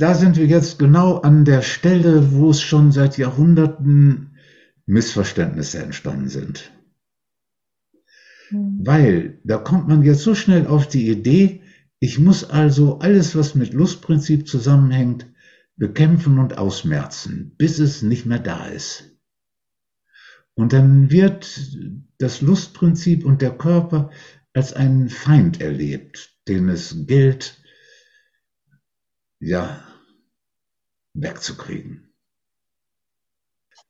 da sind wir jetzt genau an der Stelle, wo es schon seit Jahrhunderten Missverständnisse entstanden sind. Mhm. Weil da kommt man jetzt so schnell auf die Idee, ich muss also alles, was mit Lustprinzip zusammenhängt, bekämpfen und ausmerzen, bis es nicht mehr da ist. Und dann wird das Lustprinzip und der Körper als einen Feind erlebt, den es gilt, ja, wegzukriegen.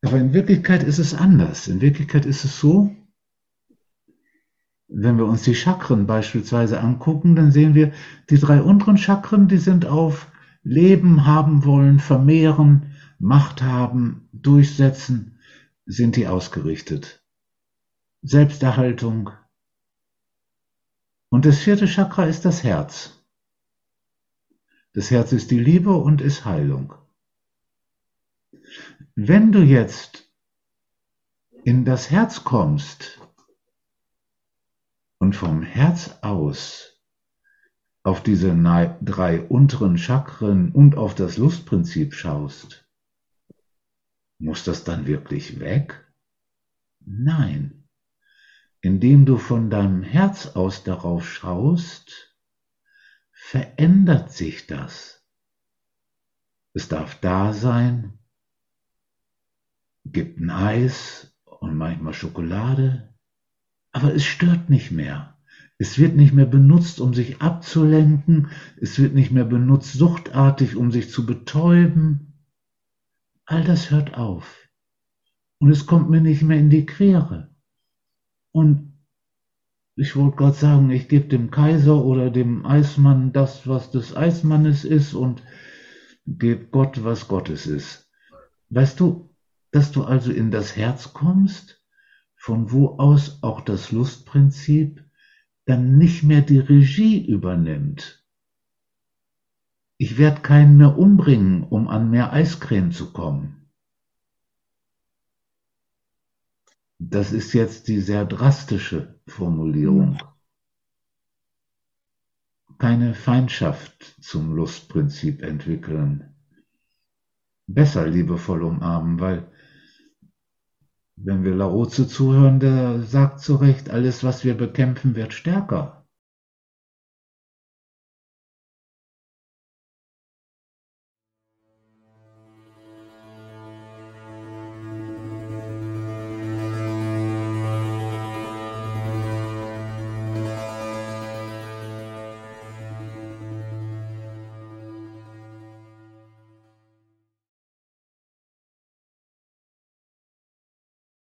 Aber in Wirklichkeit ist es anders. In Wirklichkeit ist es so, wenn wir uns die Chakren beispielsweise angucken, dann sehen wir, die drei unteren Chakren, die sind auf Leben haben wollen, vermehren, Macht haben, durchsetzen, sind die ausgerichtet. Selbsterhaltung. Und das vierte Chakra ist das Herz. Das Herz ist die Liebe und ist Heilung. Wenn du jetzt in das Herz kommst und vom Herz aus auf diese drei unteren Chakren und auf das Lustprinzip schaust, muss das dann wirklich weg? Nein. Indem du von deinem Herz aus darauf schaust, verändert sich das. Es darf da sein, gibt ein Eis und manchmal Schokolade, aber es stört nicht mehr. Es wird nicht mehr benutzt, um sich abzulenken. Es wird nicht mehr benutzt, suchtartig, um sich zu betäuben. All das hört auf. Und es kommt mir nicht mehr in die Quere. Und ich wollte gerade sagen, ich gebe dem Kaiser oder dem Eismann das, was des Eismannes ist und gebe Gott, was Gottes ist. Weißt du, dass du also in das Herz kommst, von wo aus auch das Lustprinzip dann nicht mehr die Regie übernimmt. Ich werde keinen mehr umbringen, um an mehr Eiscreme zu kommen. Das ist jetzt die sehr drastische Formulierung. Keine Feindschaft zum Lustprinzip entwickeln. Besser liebevoll umarmen, weil wenn wir Laoze zuhören, der sagt zu Recht, alles, was wir bekämpfen, wird stärker.